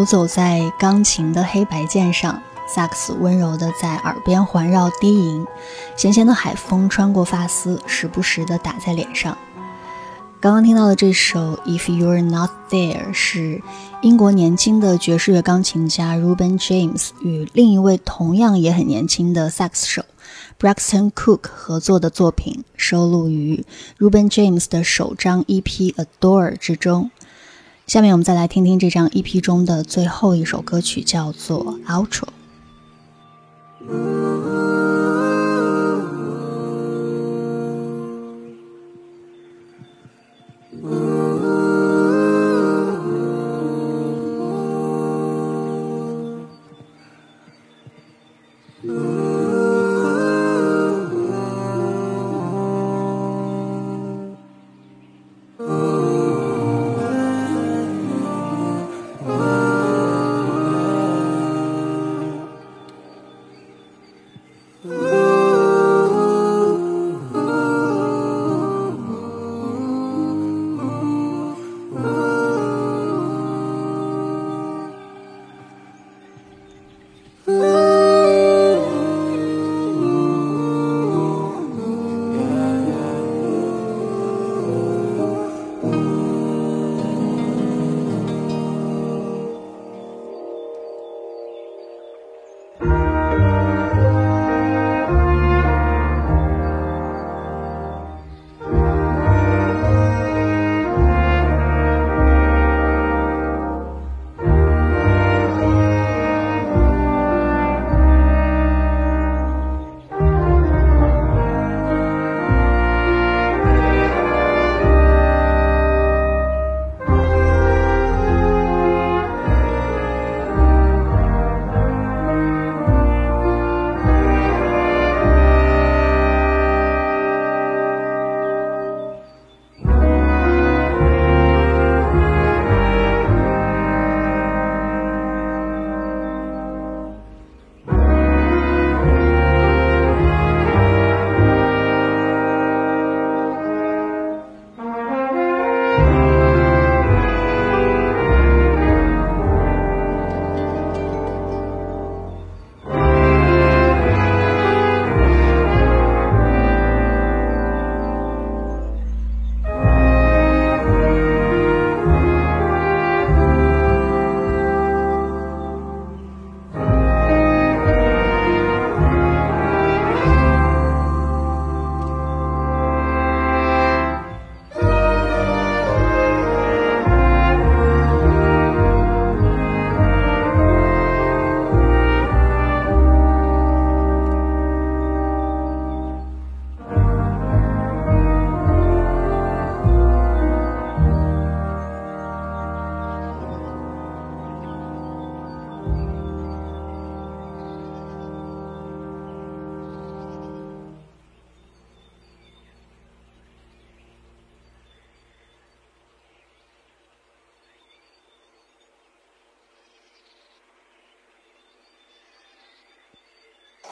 游走在钢琴的黑白键上，萨克斯温柔地在耳边环绕低吟，咸咸的海风穿过发丝，时不时地打在脸上。刚刚听到的这首《If You're Not There》是英国年轻的爵士乐钢琴家 Ruben James 与另一位同样也很年轻的萨克斯手 Braxton Cook 合作的作品，收录于 Ruben James 的首张 EP《Adore》之中。下面我们再来听听这张 EP 中的最后一首歌曲，叫做《Outro》。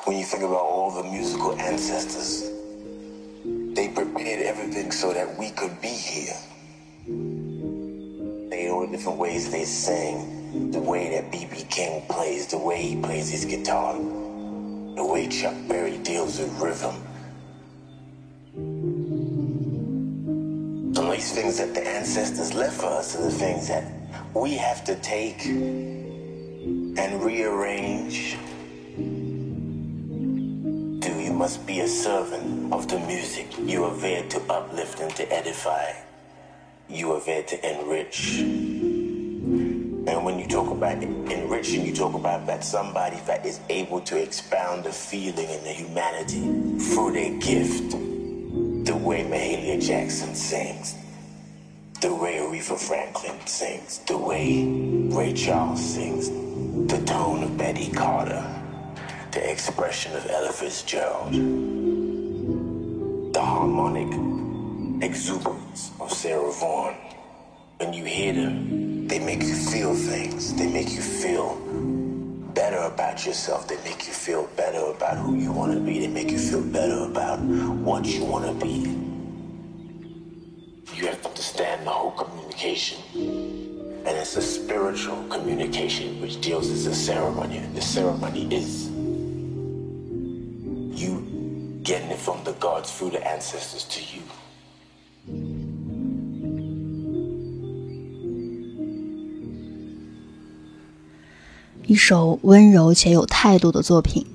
When you think about all the musical ancestors. They prepared everything so that we could be here. They all the different ways they sang, the way that B.B. King plays, the way he plays his guitar, the way Chuck Berry deals with rhythm. Some of these things that the ancestors left for us are the things that we have to take and rearrange. Must be a servant of the music. You are there to uplift and to edify. You are there to enrich. And when you talk about enriching, you talk about that somebody that is able to expound the feeling and the humanity through their gift. The way Mahalia Jackson sings, the way Aretha Franklin sings, the way Ray Charles sings, the tone of Betty Carter, the expression of Ella Fitzgerald, the harmonic exuberance of Sarah Vaughan. When you hear them, they make you feel things. They make you feel better about yourself. They make you feel better about who you want to be. They make you feel better about what you want to be. You have to understand the whole communication. And it's a spiritual communication which deals as a ceremony. And the ceremony is Gods through the ancestors to you. 一首温柔且有态度的作品，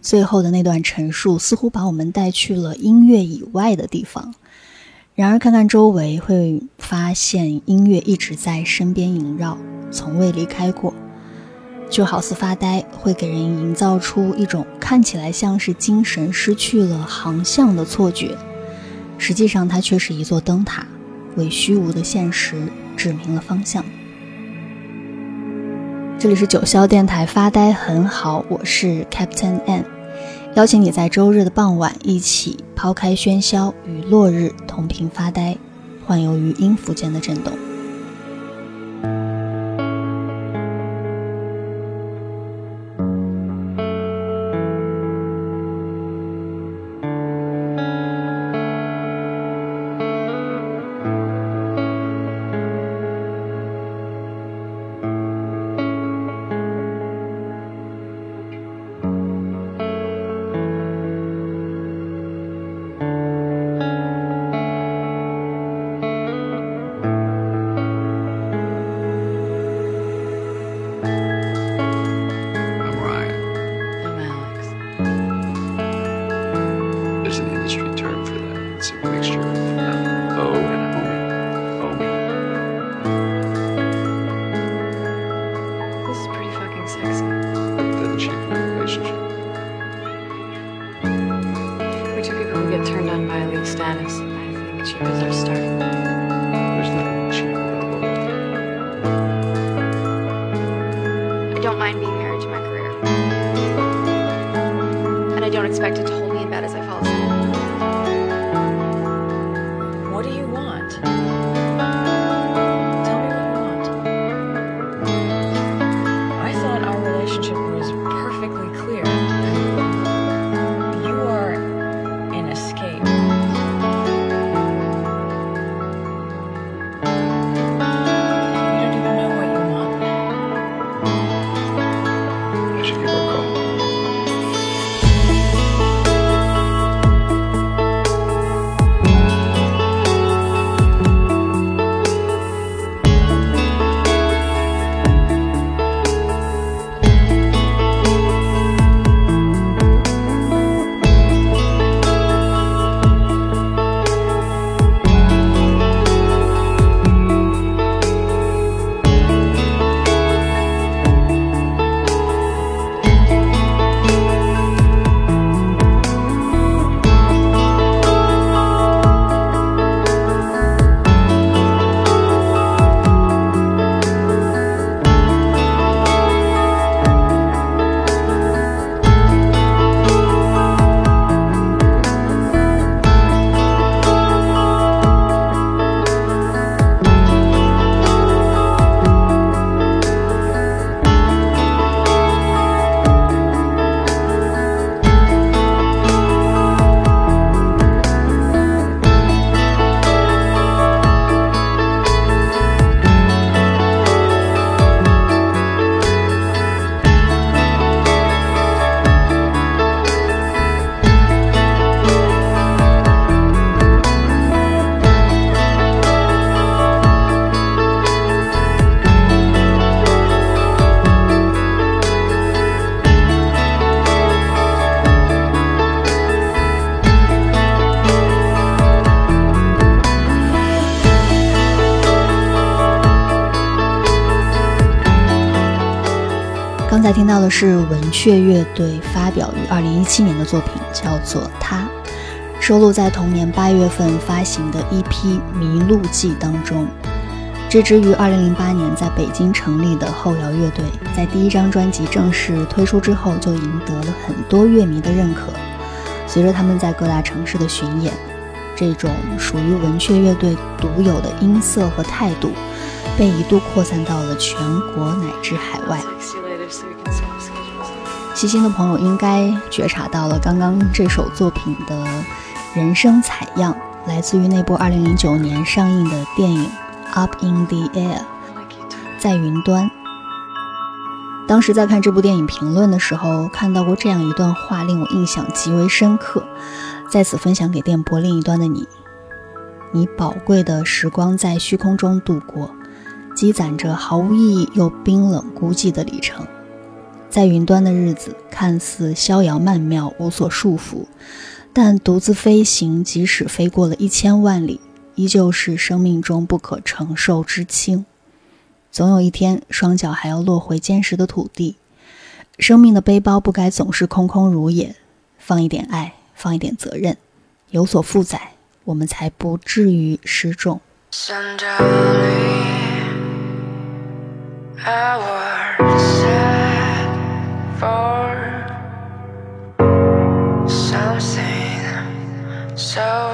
最后的那段陈述似乎把我们带去了音乐以外的地方。然而，看看周围，会发现音乐一直在身边萦绕，从未离开过。就好似发呆，会给人营造出一种看起来像是精神失去了航向的错觉，实际上它却是一座灯塔，为虚无的现实指明了方向。这里是九霄电台发呆很好，我是 Captain N，邀请你在周日的傍晚一起抛开喧嚣，与落日同频发呆，幻游于音符间的震动。听到的是文雀乐队发表于二零一七年的作品，叫做《他》，收录在同年八月份发行的一批《迷路记》当中。这支于二零零八年在北京成立的后摇乐队，在第一张专辑正式推出之后，就赢得了很多乐迷的认可。随着他们在各大城市的巡演，这种属于文雀乐队独有的音色和态度，被一度扩散到了全国乃至海外。细心的朋友应该觉察到了，刚刚这首作品的人声采样，来自于那部二零零九年上映的电影。Up in the air，在云端。当时在看这部电影评论的时候，看到过这样一段话，令我印象极为深刻，在此分享给电波另一端的你。你宝贵的时光在虚空中度过，积攒着毫无意义又冰冷孤寂的里程。在云端的日子看似逍遥曼妙无所束缚但独自飞行即使飞过了一千万里依旧是生命中不可承受之轻。总有一天双脚还要落回坚实的土地生命的背包不该总是空空如也放一点爱放一点责任有所负载我们才不至于失重。想着你 for something so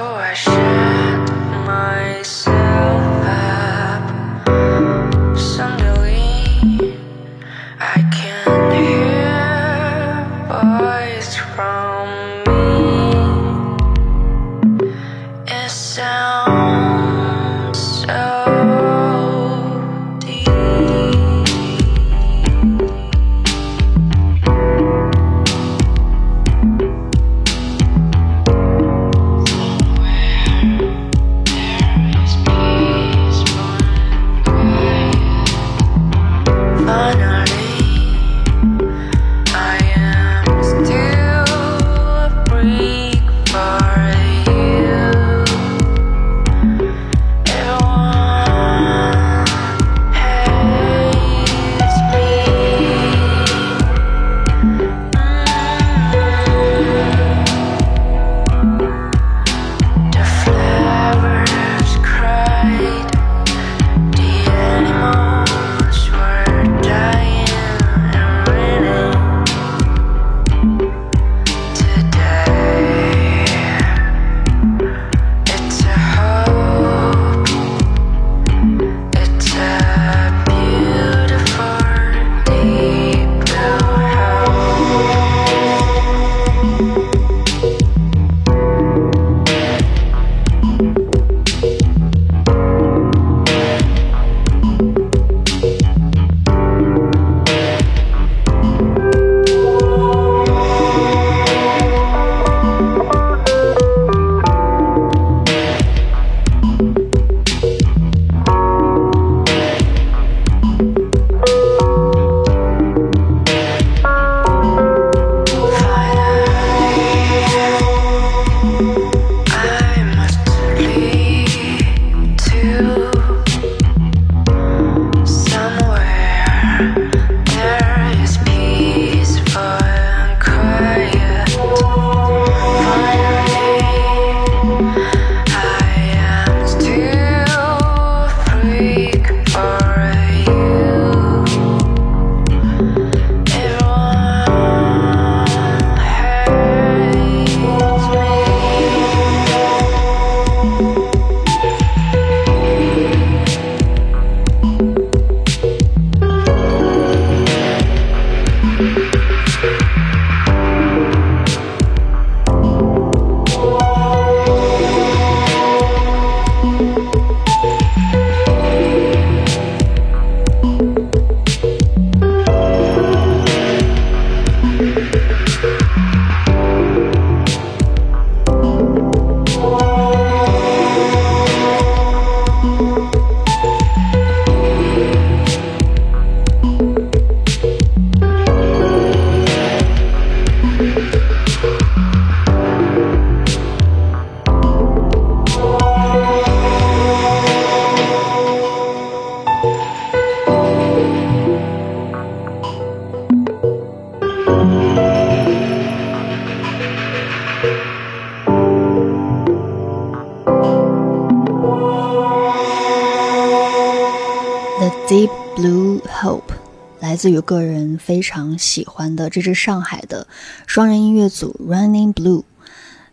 自于个人非常喜欢的这支上海的双人音乐组 Running Blue。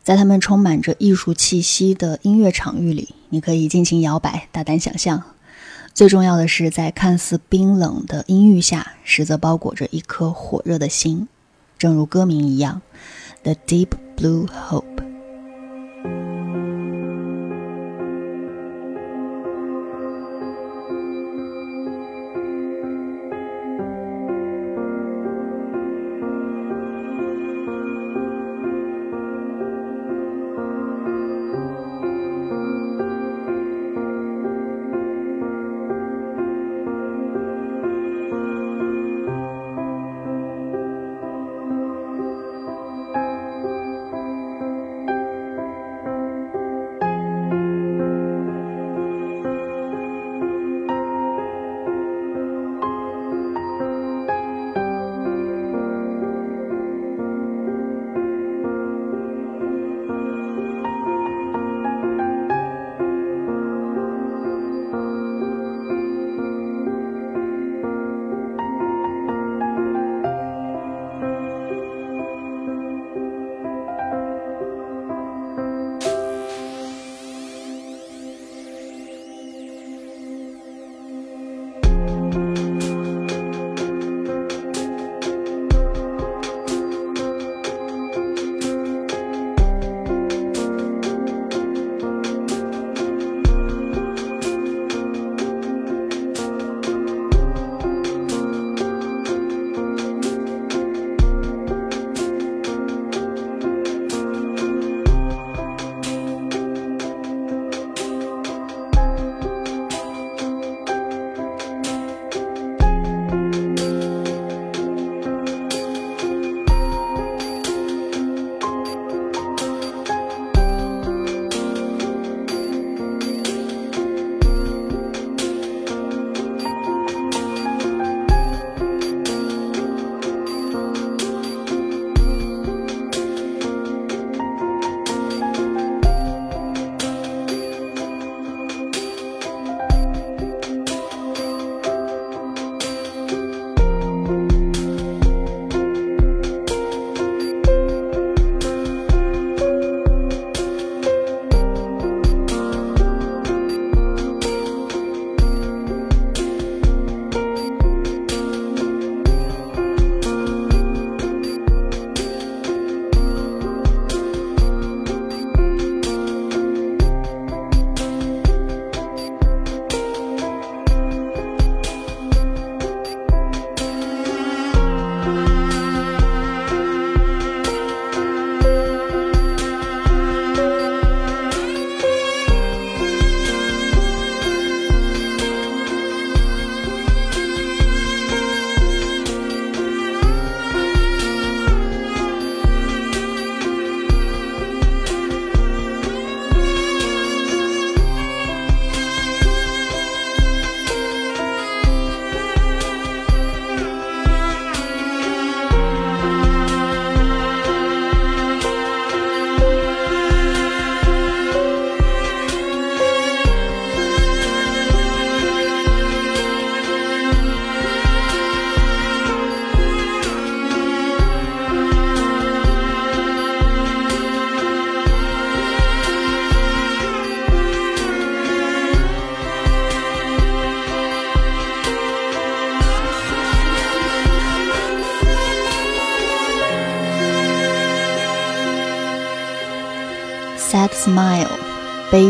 在他们充满着艺术气息的音乐场域里，你可以尽情摇摆、大胆想象。最重要的是，在看似冰冷的音域下，实则包裹着一颗火热的心，正如歌名一样，The Deep Blue Hope。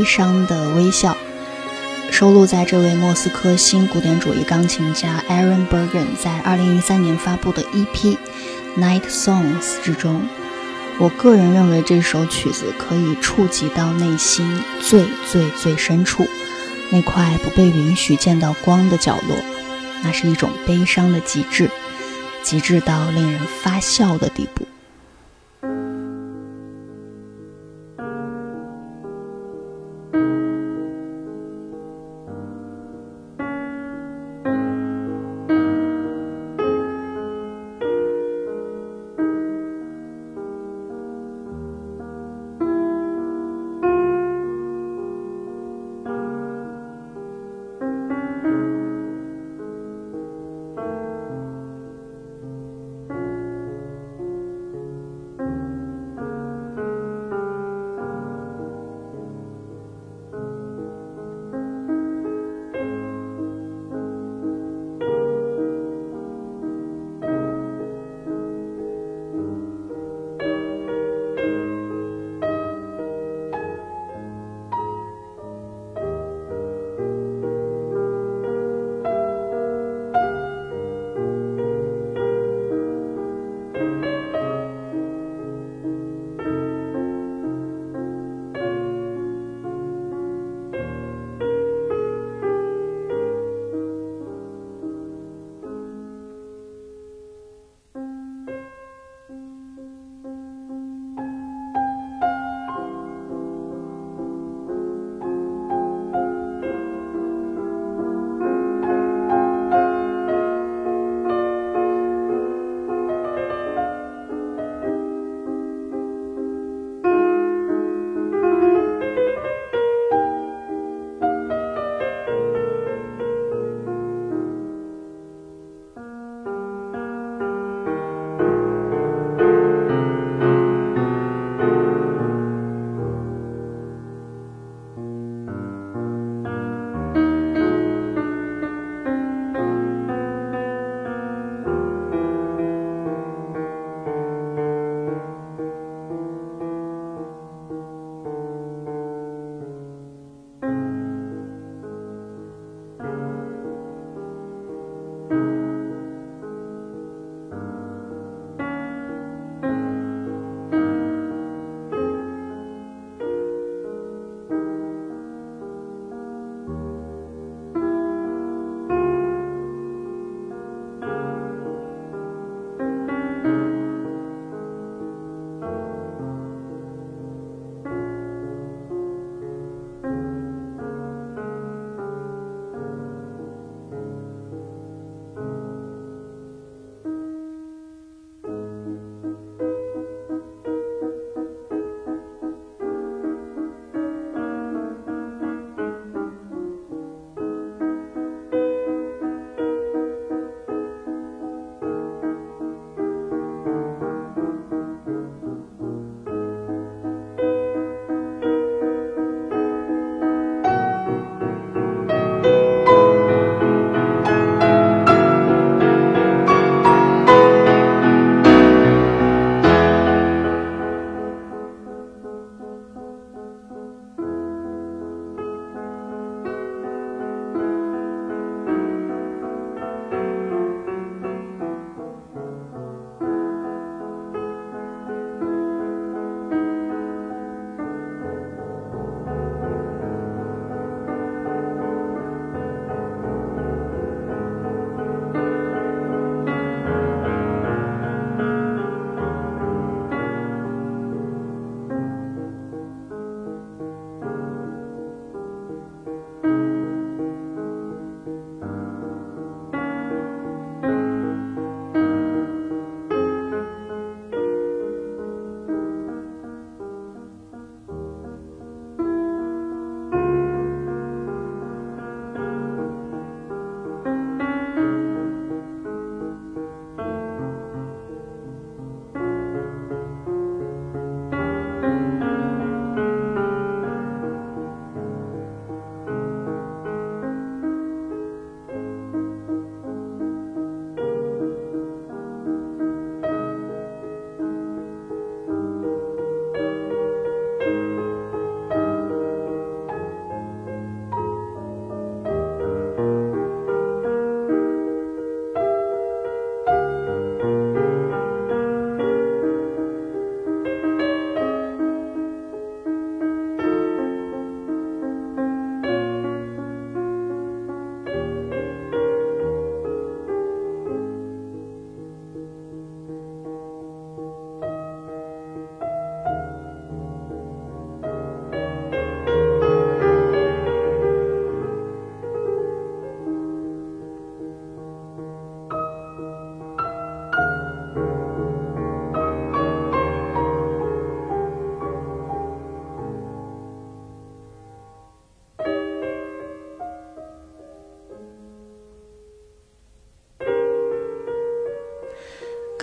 伤的微笑，收录在这位莫斯科新古典主义钢琴家 Aaron Bergen 在2013年发布的 EP《Night Songs》之中。我个人认为这首曲子可以触及到内心最最最深处那块不被允许见到光的角落，那是一种悲伤的极致，极致到令人发笑的地步。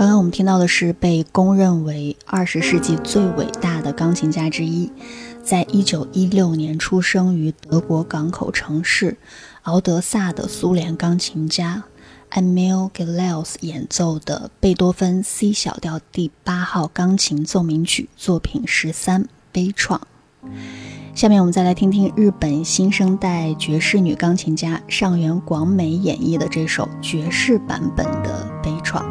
刚刚我们听到的是被公认为二十世纪最伟大的钢琴家之一，在一九一六年出生于德国港口城市敖德萨的苏联钢琴家 Emil Gilels 演奏的贝多芬 C 小调第八号钢琴奏鸣曲作品十三《悲怆》。下面我们再来听听日本新生代爵士女钢琴家上原广美演绎的这首爵士版本的《悲怆》。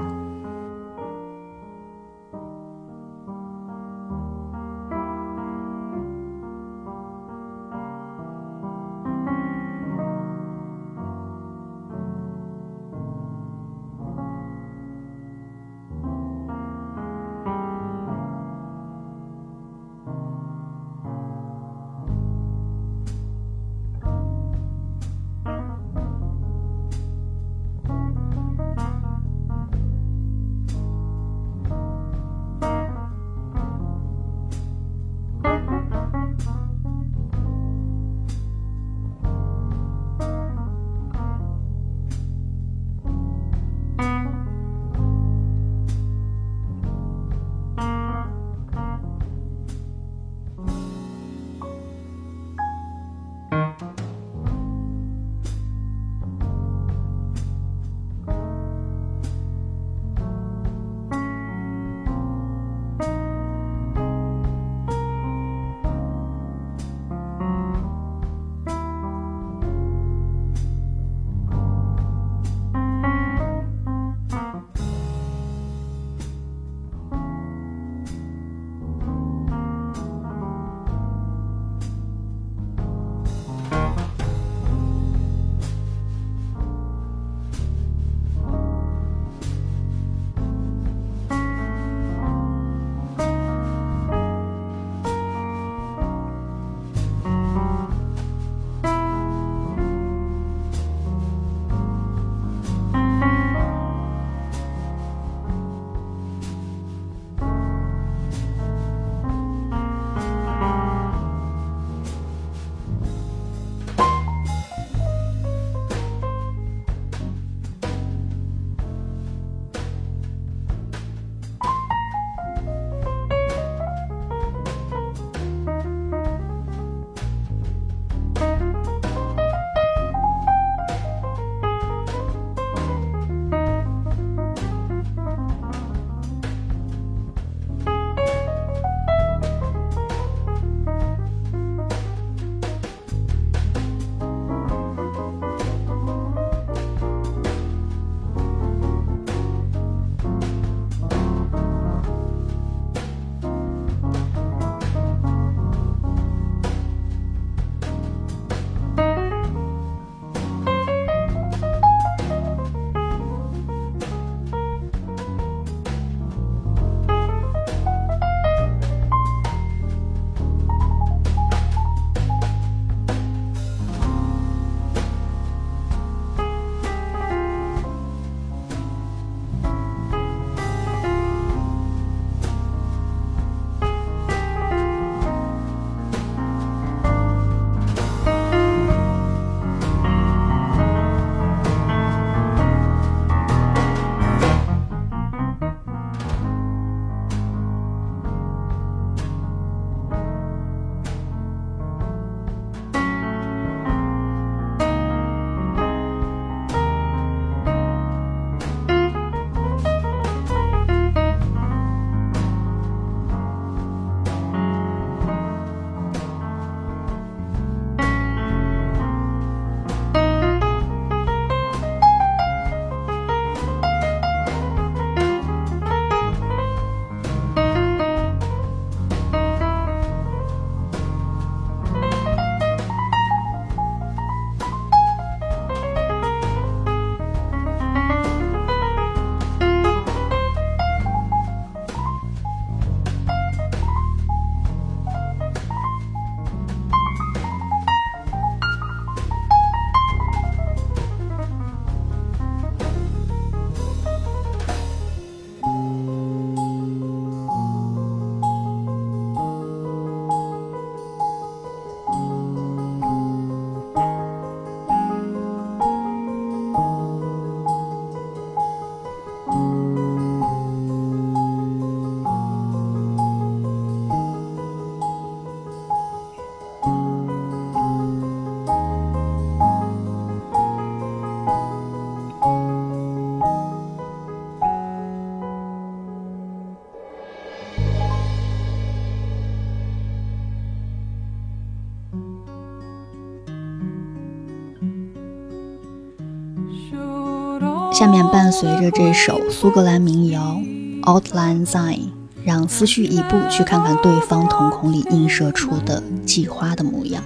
下面伴随着这首苏格兰民谣《Outline Sign》，让思绪一步去看看对方瞳孔里映射出的季花的模样。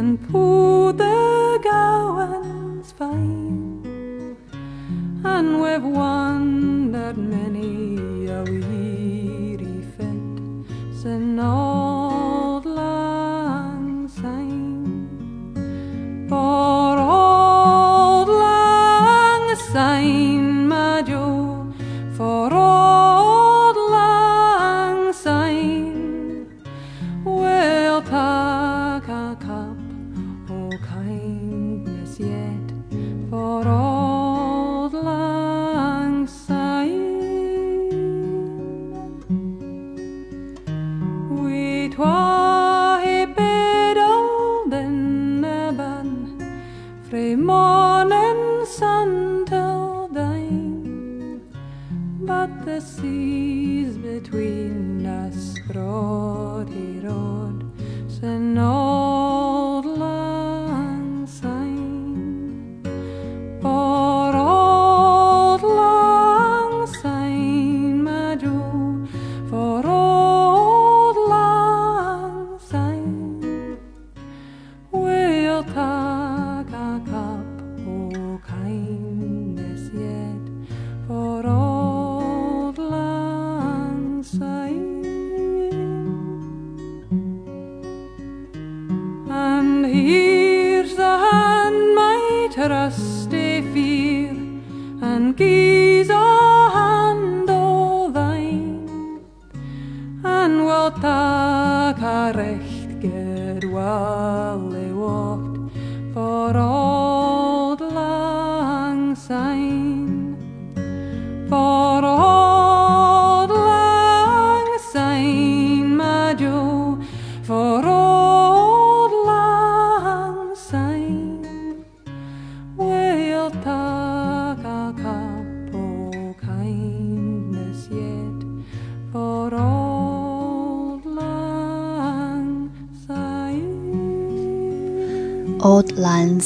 And på the gowans fine, and we've that many a weary fit. and all.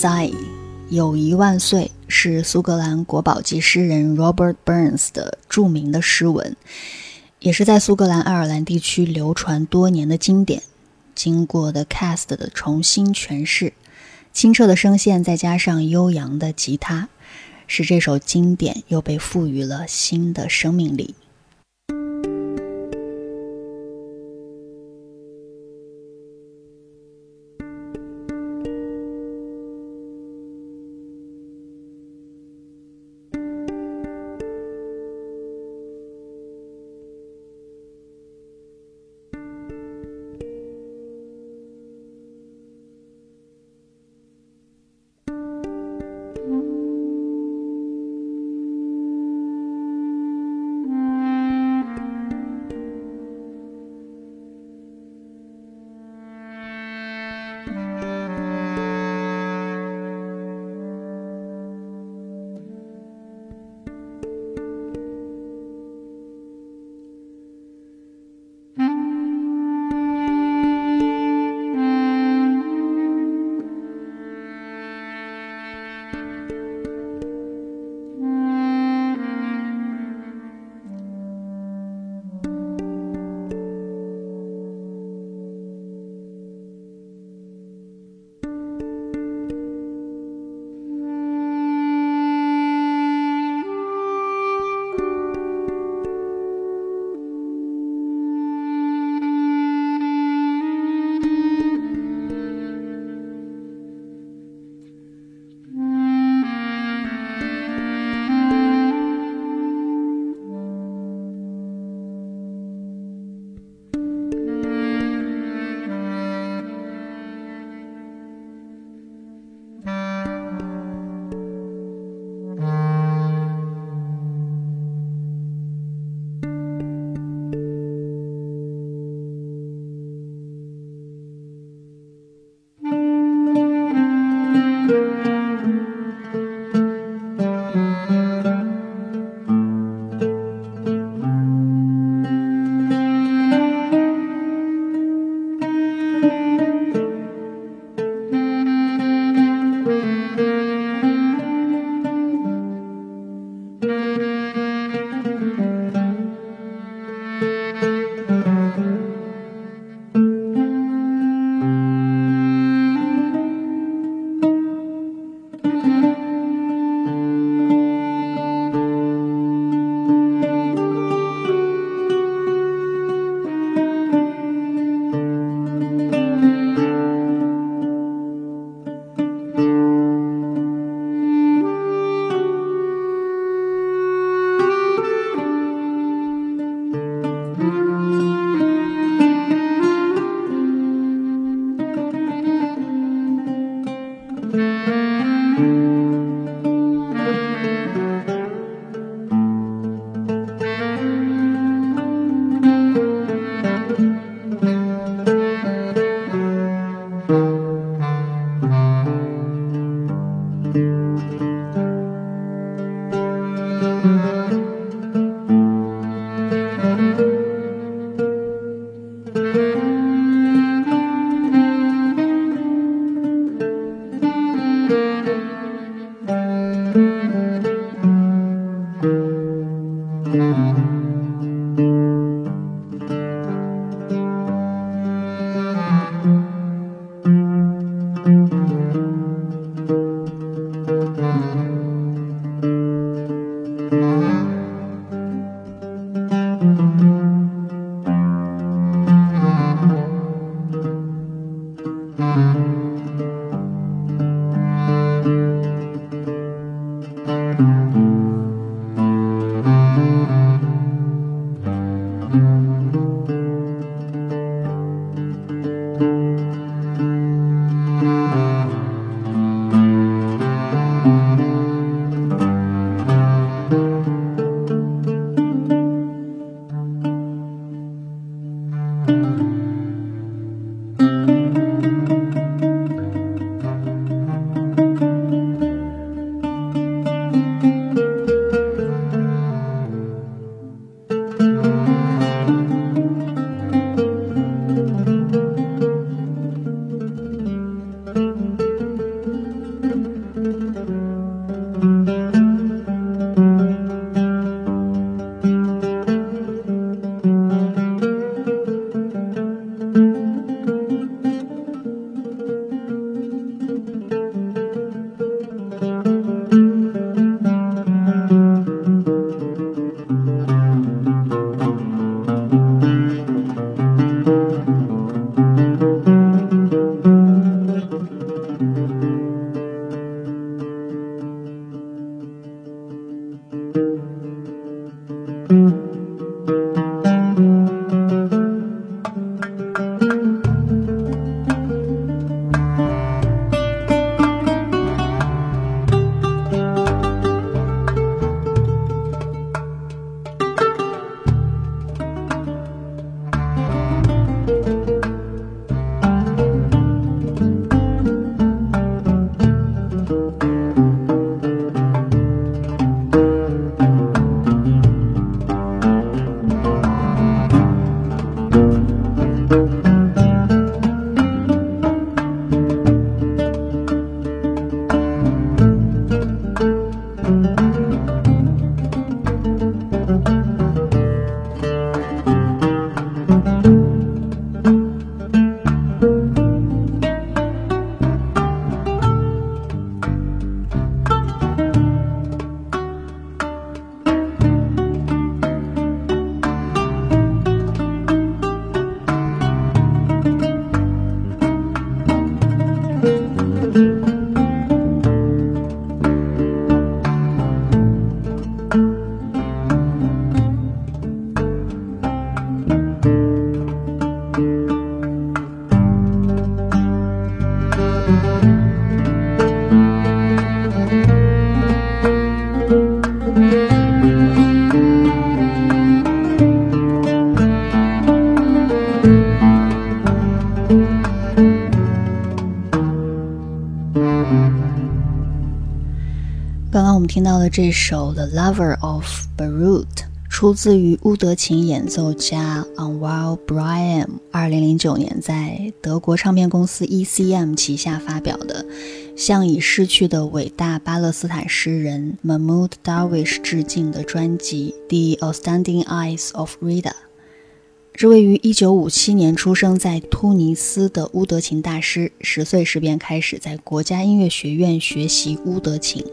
Lang Syne，友谊万岁，是苏格兰国宝级诗人 Robert Burns 的著名的诗文，也是在苏格兰爱尔兰地区流传多年的经典。经过的 Cast 的重新诠释，清澈的声线再加上悠扬的吉他，使这首经典又被赋予了新的生命力。听到的这首《The Lover of Beirut》出自于乌德琴演奏家 Anwar b r i a n 二零零九年在德国唱片公司 ECM 旗下发表的，向已逝去的伟大巴勒斯坦诗人 Mahmoud Darwish 致敬的专辑《The Outstanding Eyes of Rida》。这位于一九五七年出生在突尼斯的乌德琴大师，十岁时便开始在国家音乐学院学习乌德琴。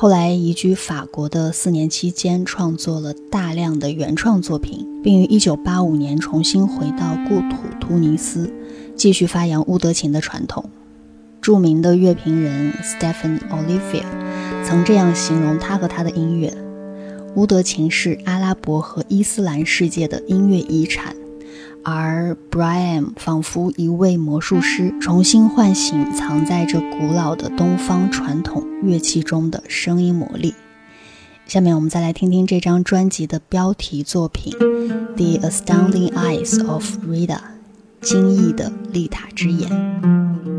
后来移居法国的四年期间，创作了大量的原创作品，并于1985年重新回到故土突尼斯，继续发扬乌德琴的传统。著名的乐评人 Stephen Olivier 曾这样形容他和他的音乐：乌德琴是阿拉伯和伊斯兰世界的音乐遗产。而 Brian 仿佛一位魔术师，重新唤醒藏在这古老的东方传统乐器中的声音魔力。下面我们再来听听这张专辑的标题作品《The Astounding Eyes of Rita》，惊异的丽塔之眼。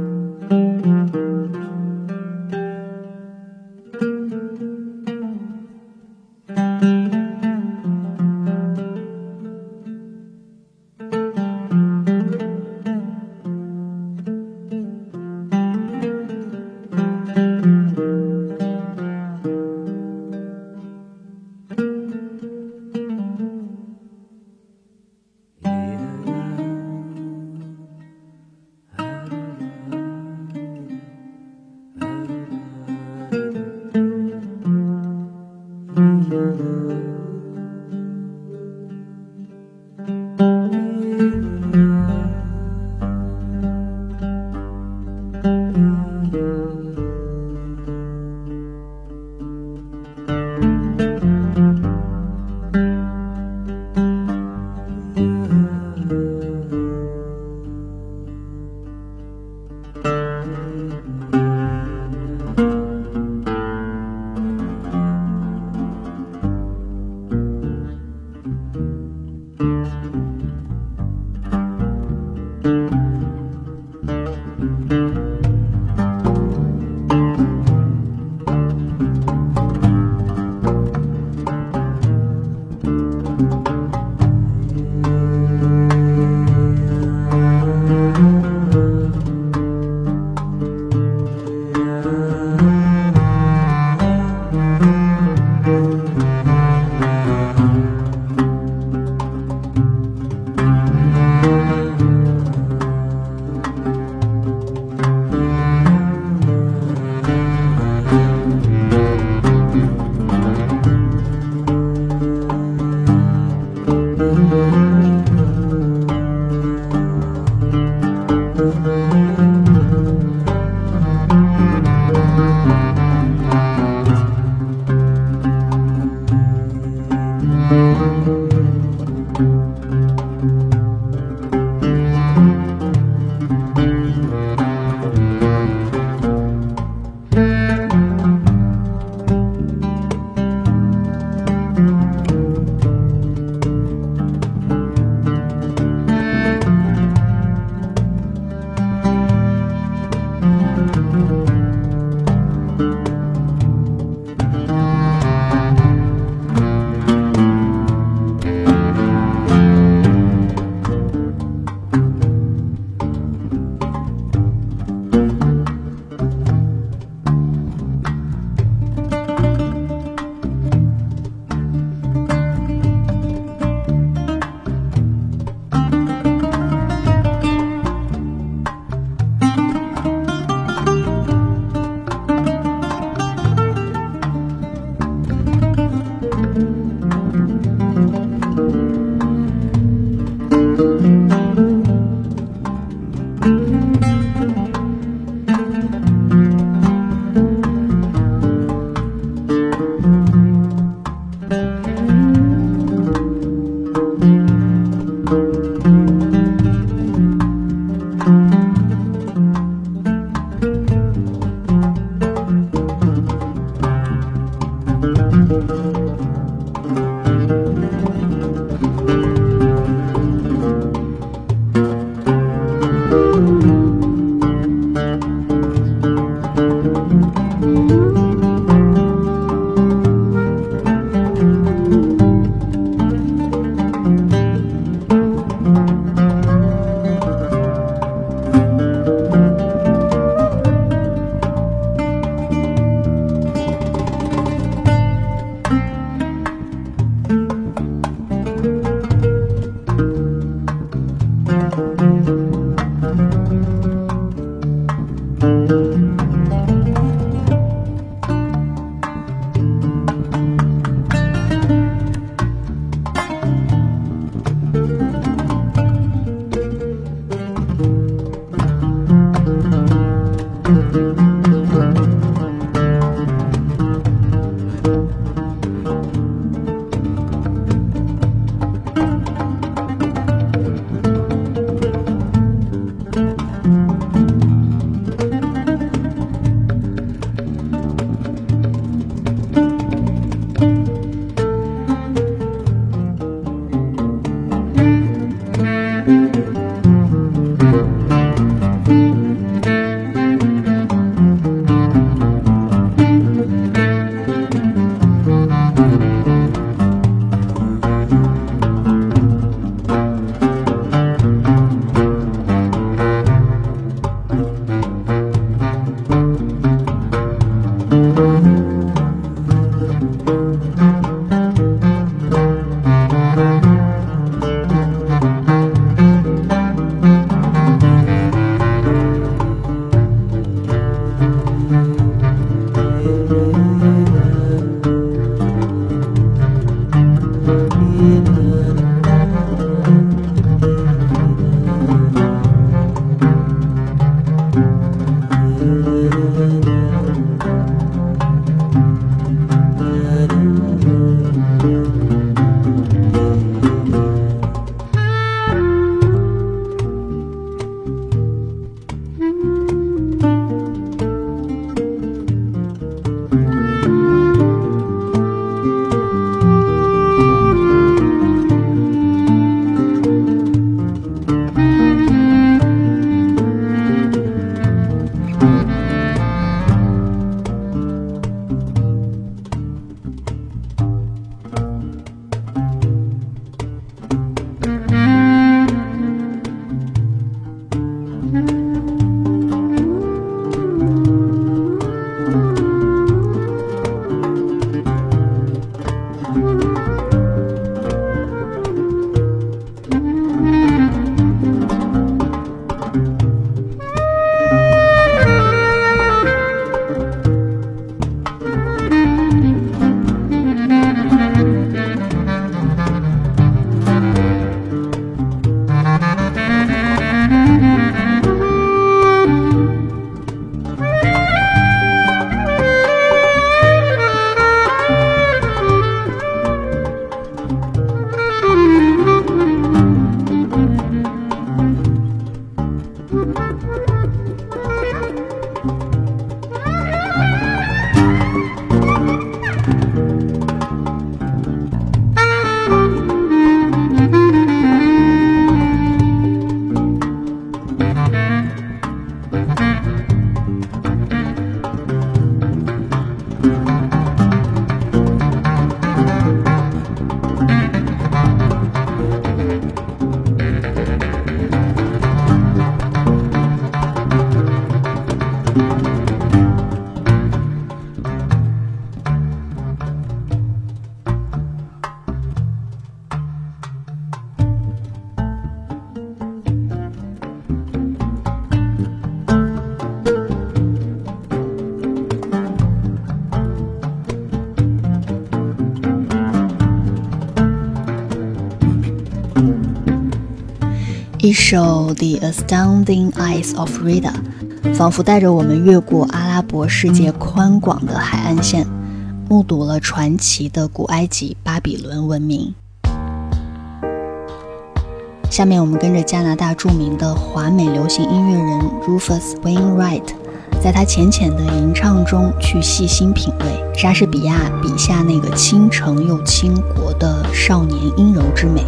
一首《The Astounding Eyes of Rida》，仿佛带着我们越过阿拉伯世界宽广的海岸线，目睹了传奇的古埃及巴比伦文明。下面我们跟着加拿大著名的华美流行音乐人 Rufus Wainwright，在他浅浅的吟唱中去细心品味莎士比亚笔下那个倾城又倾国的少年阴柔之美。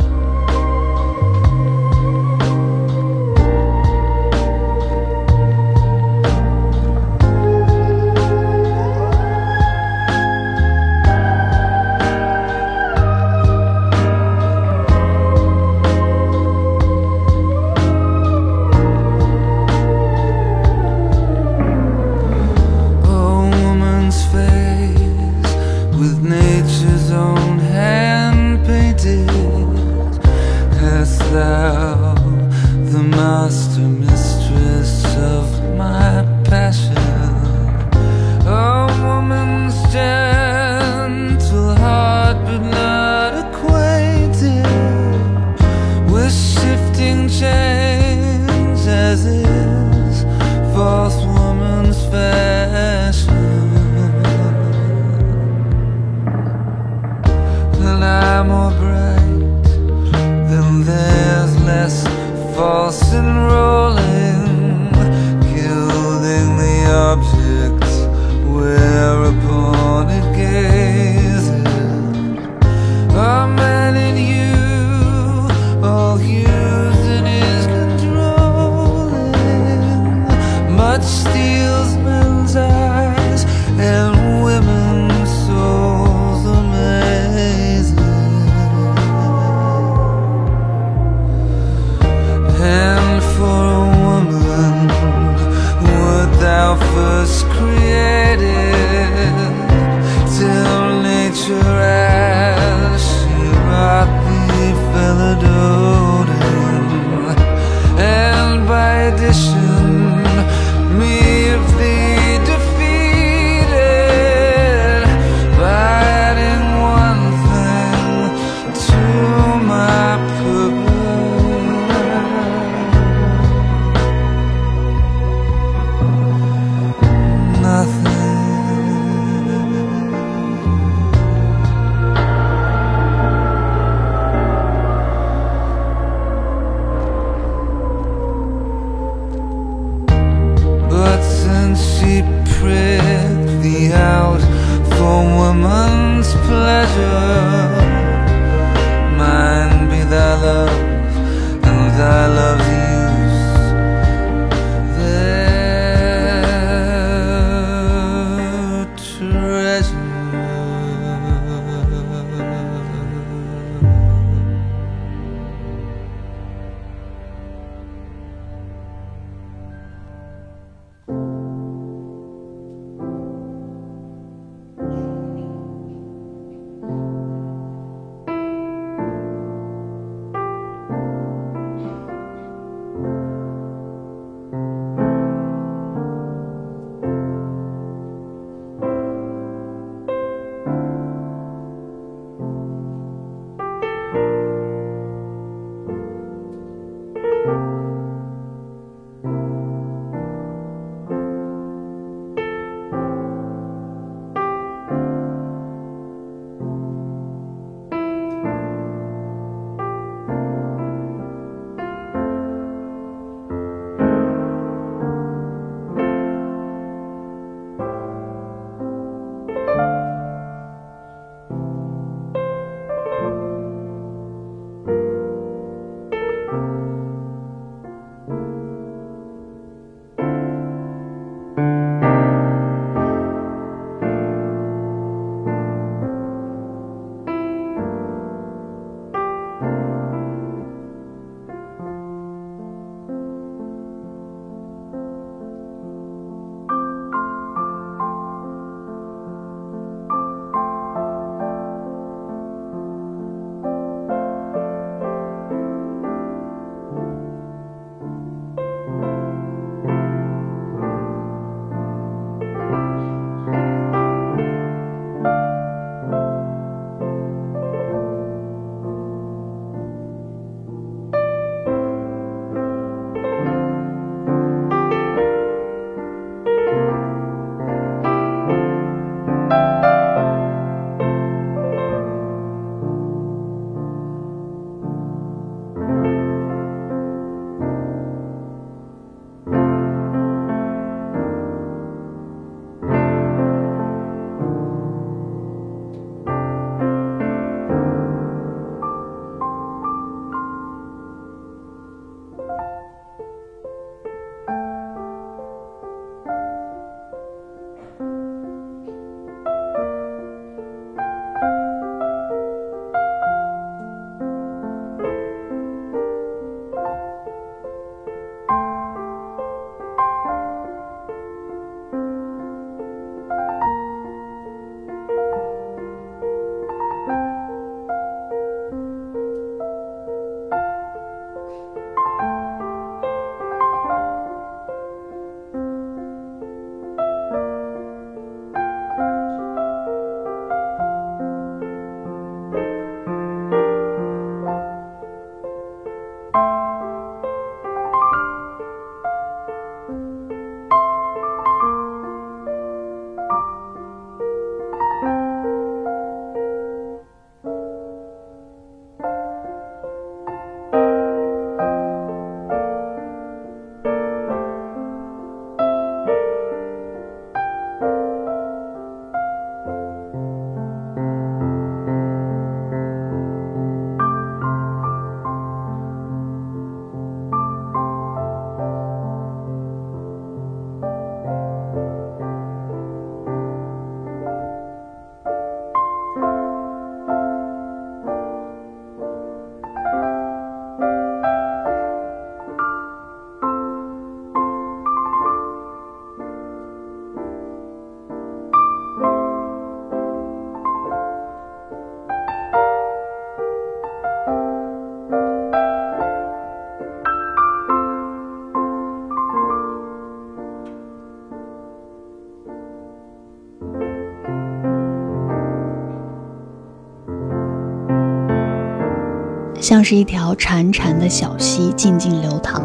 像是一条潺潺的小溪，静静流淌，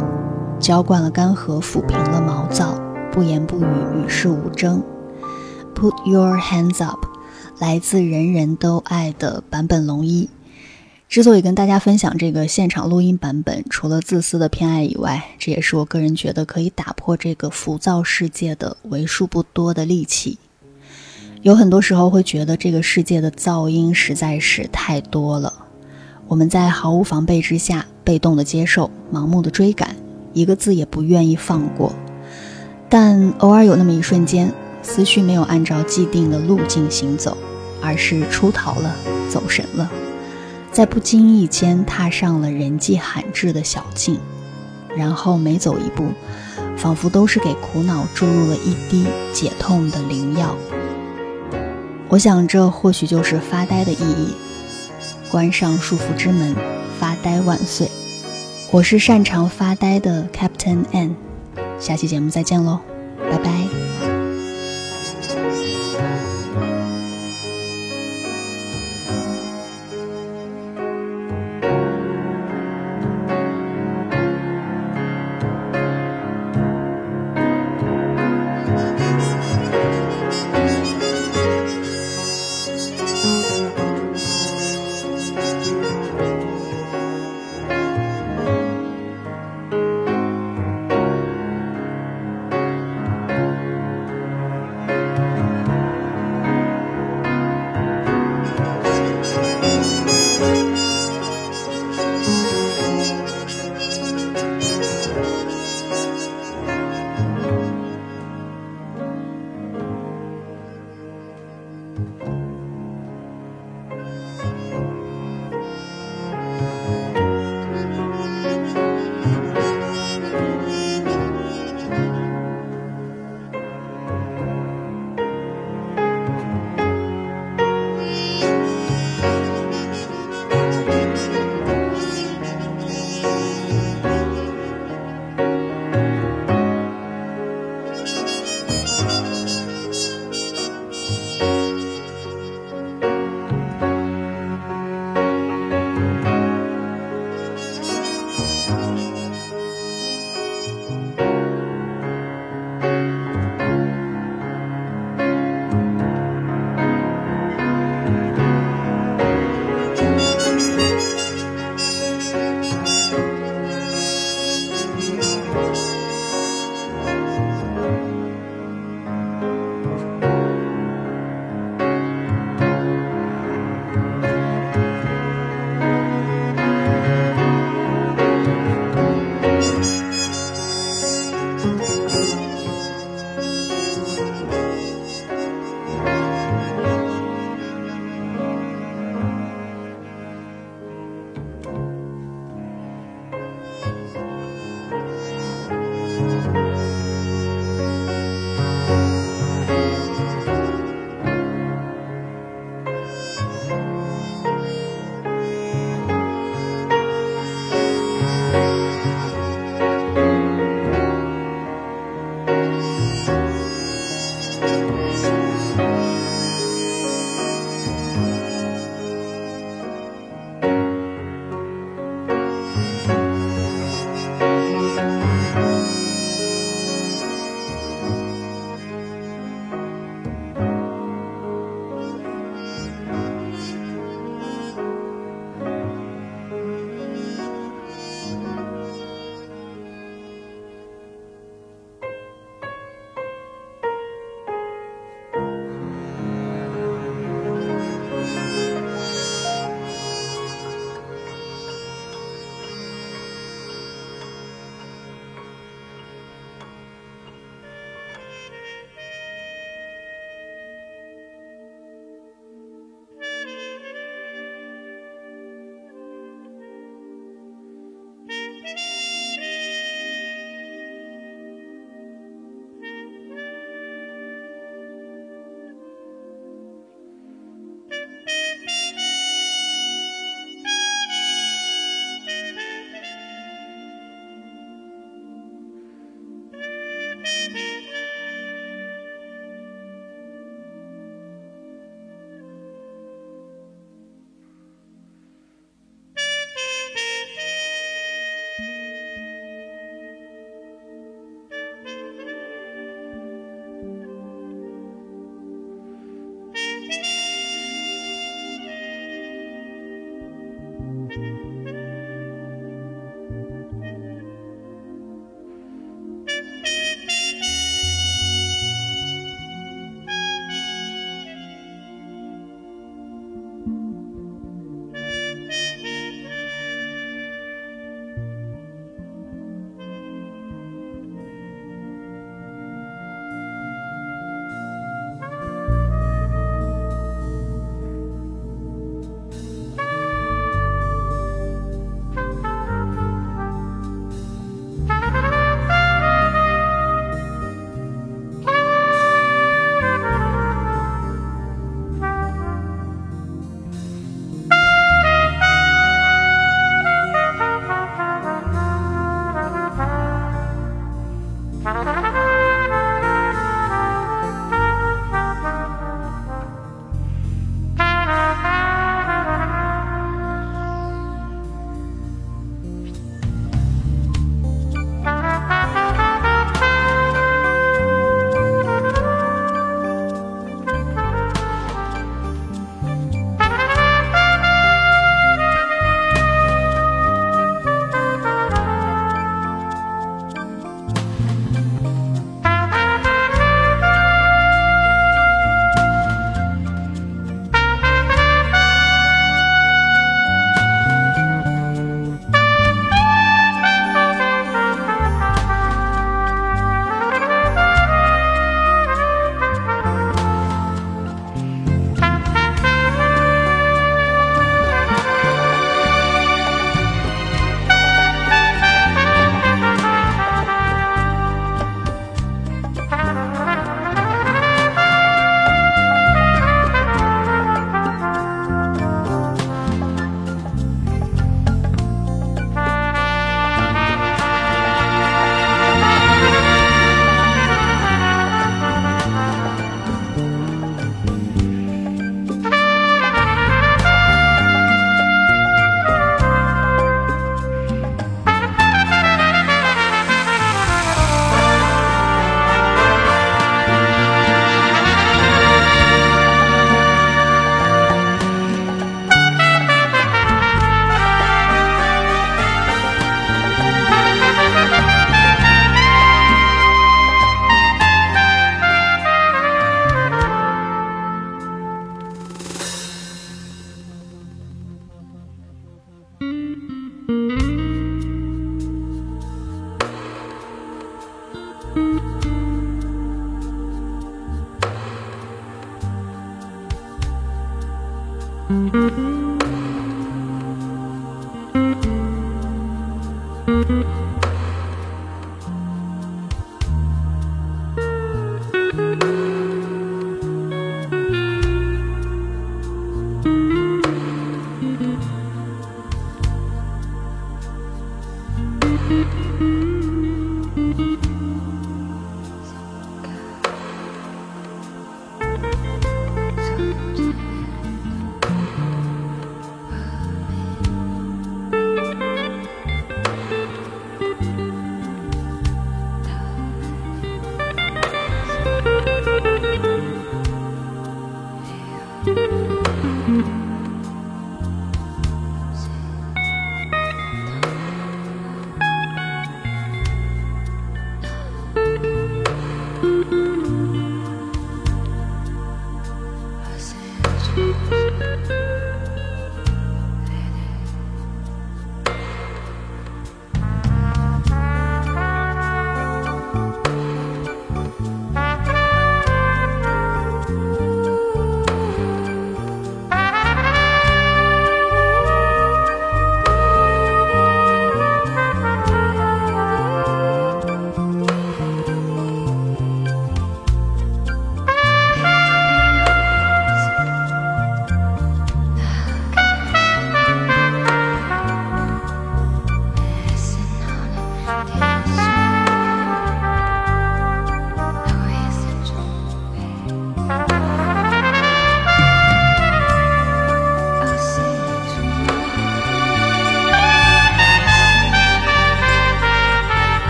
浇灌了干涸，抚平了毛躁，不言不语，与世无争。Put your hands up，来自人人都爱的坂本龙一。之所以跟大家分享这个现场录音版本，除了自私的偏爱以外，这也是我个人觉得可以打破这个浮躁世界的为数不多的利器。有很多时候会觉得这个世界的噪音实在是太多了，我们在毫无防备之下，被动的接受，盲目的追赶，一个字也不愿意放过。但偶尔有那么一瞬间，思绪没有按照既定的路径行走，而是出逃了，走神了。在不经意间踏上了人迹罕至的小径，然后每走一步，仿佛都是给苦恼注入了一滴解痛的灵药。我想，这或许就是发呆的意义。关上束缚之门，发呆万岁。我是擅长发呆的 Captain N。下期节目再见喽，拜拜。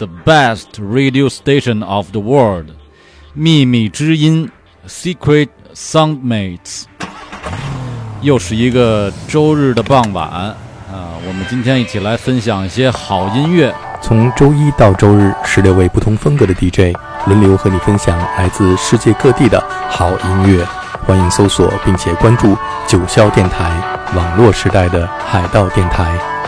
The best radio station of the world，秘密之音，Secret Soundmates。又是一个周日的傍晚啊，我们今天一起来分享一些好音乐。从周一到周日，十六位不同风格的 DJ 轮流和你分享来自世界各地的好音乐。欢迎搜索并且关注九霄电台，网络时代的海盗电台。